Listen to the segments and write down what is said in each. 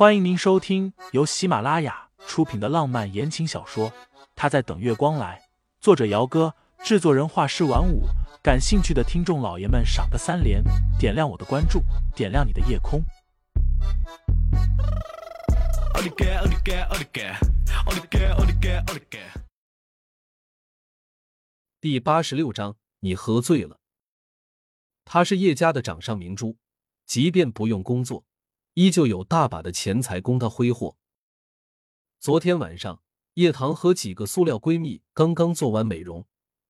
欢迎您收听由喜马拉雅出品的浪漫言情小说《他在等月光来》，作者：姚哥，制作人：画师晚舞。感兴趣的听众老爷们，赏个三连，点亮我的关注，点亮你的夜空。第八十六章，你喝醉了。他是叶家的掌上明珠，即便不用工作。依旧有大把的钱财供她挥霍。昨天晚上，叶棠和几个塑料闺蜜刚刚做完美容，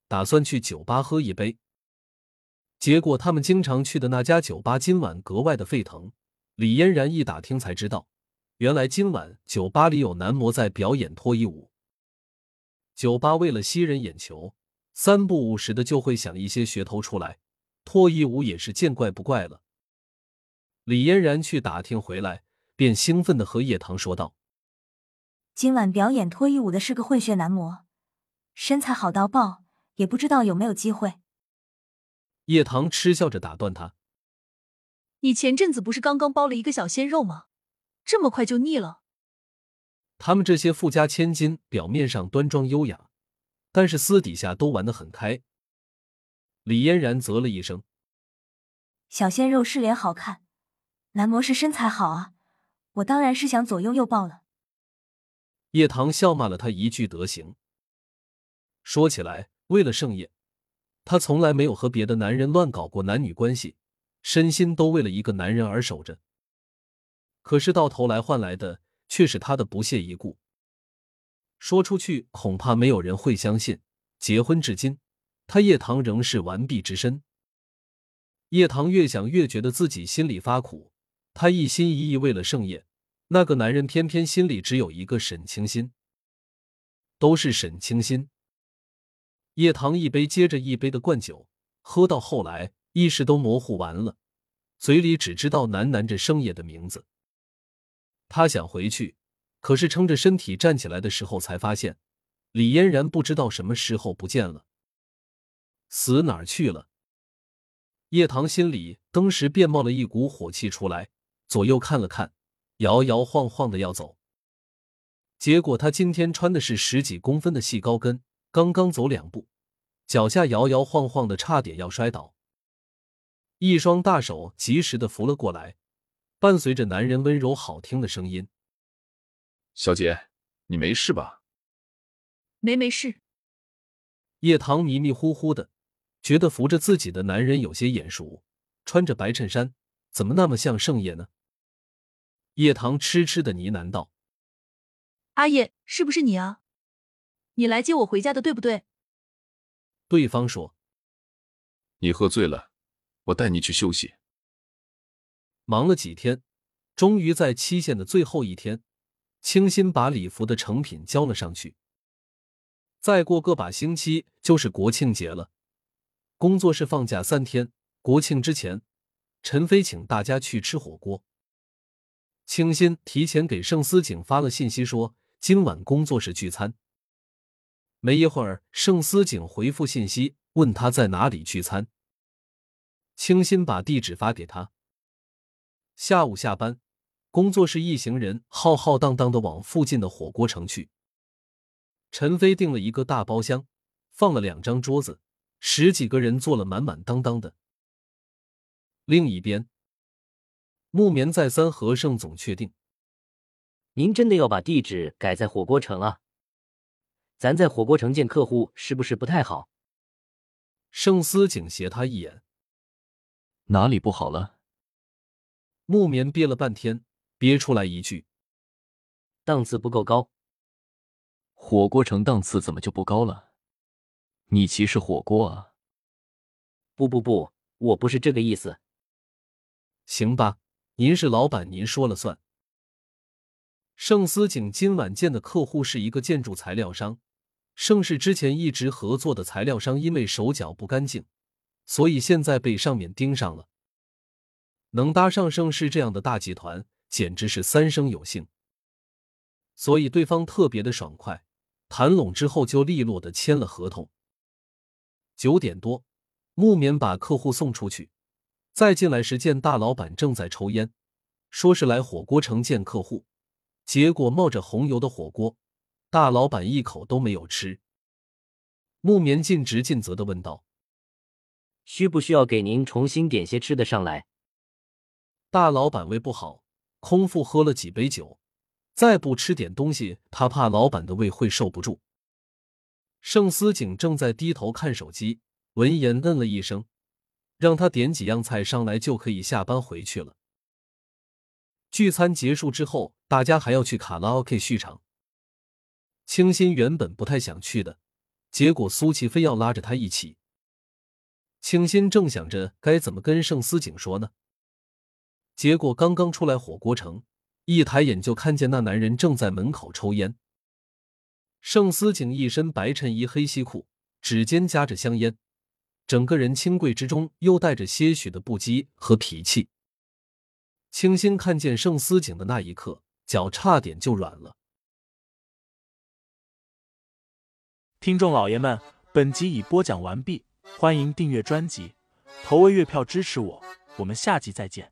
打算去酒吧喝一杯。结果他们经常去的那家酒吧今晚格外的沸腾。李嫣然一打听才知道，原来今晚酒吧里有男模在表演脱衣舞。酒吧为了吸人眼球，三不五时的就会想一些噱头出来，脱衣舞也是见怪不怪了。李嫣然去打听回来，便兴奋的和叶棠说道：“今晚表演脱衣舞的是个混血男模，身材好到爆，也不知道有没有机会。”叶棠嗤笑着打断他：“你前阵子不是刚刚包了一个小鲜肉吗？这么快就腻了？”他们这些富家千金，表面上端庄优雅，但是私底下都玩得很开。李嫣然啧了一声：“小鲜肉是脸好看。”男模是身材好啊，我当然是想左拥右抱了。叶棠笑骂了他一句德行。说起来，为了盛夜，他从来没有和别的男人乱搞过男女关系，身心都为了一个男人而守着。可是到头来换来的却是他的不屑一顾。说出去恐怕没有人会相信，结婚至今，他叶棠仍是完璧之身。叶棠越想越觉得自己心里发苦。他一心一意为了盛宴，那个男人偏偏心里只有一个沈清心，都是沈清心。叶棠一杯接着一杯的灌酒，喝到后来意识都模糊完了，嘴里只知道喃喃着盛野的名字。他想回去，可是撑着身体站起来的时候，才发现李嫣然不知道什么时候不见了，死哪儿去了？叶棠心里当时便冒了一股火气出来。左右看了看，摇摇晃晃的要走。结果他今天穿的是十几公分的细高跟，刚刚走两步，脚下摇摇晃晃的，差点要摔倒。一双大手及时的扶了过来，伴随着男人温柔好听的声音：“小姐，你没事吧？”“没没事。”叶棠迷迷糊糊的，觉得扶着自己的男人有些眼熟，穿着白衬衫，怎么那么像盛夜呢？叶棠痴痴的呢喃道：“阿叶，是不是你啊？你来接我回家的，对不对？”对方说：“你喝醉了，我带你去休息。”忙了几天，终于在期限的最后一天，清新把礼服的成品交了上去。再过个把星期就是国庆节了，工作室放假三天。国庆之前，陈飞请大家去吃火锅。清新提前给盛思景发了信息，说今晚工作室聚餐。没一会儿，盛思景回复信息，问他在哪里聚餐。清新把地址发给他。下午下班，工作室一行人浩浩荡荡的往附近的火锅城去。陈飞订了一个大包厢，放了两张桌子，十几个人坐了满满当当的。另一边。木棉再三和盛总确定，您真的要把地址改在火锅城啊？咱在火锅城见客户是不是不太好？盛思景斜他一眼，哪里不好了？木棉憋了半天，憋出来一句：“档次不够高。”火锅城档次怎么就不高了？你歧视火锅啊？不不不，我不是这个意思。行吧。您是老板，您说了算。盛思景今晚见的客户是一个建筑材料商，盛世之前一直合作的材料商因为手脚不干净，所以现在被上面盯上了。能搭上盛世这样的大集团，简直是三生有幸。所以对方特别的爽快，谈拢之后就利落的签了合同。九点多，木棉把客户送出去。再进来时，见大老板正在抽烟，说是来火锅城见客户，结果冒着红油的火锅，大老板一口都没有吃。木棉尽职尽责的问道：“需不需要给您重新点些吃的上来？”大老板胃不好，空腹喝了几杯酒，再不吃点东西，他怕老板的胃会受不住。盛思景正在低头看手机，闻言嗯了一声，让他点几样菜上来就可以下班回去了。聚餐结束之后，大家还要去卡拉 OK 续场。清新原本不太想去的，结果苏琪非要拉着他一起。清新正想着该怎么跟盛思景说呢。结果刚刚出来火锅城，一抬眼就看见那男人正在门口抽烟。盛思景一身白衬衣、黑西裤，指尖夹着香烟，整个人清贵之中又带着些许的不羁和脾气。清新看见盛思景的那一刻，脚差点就软了。听众老爷们，本集已播讲完毕，欢迎订阅专辑，投喂月票支持我，我们下集再见。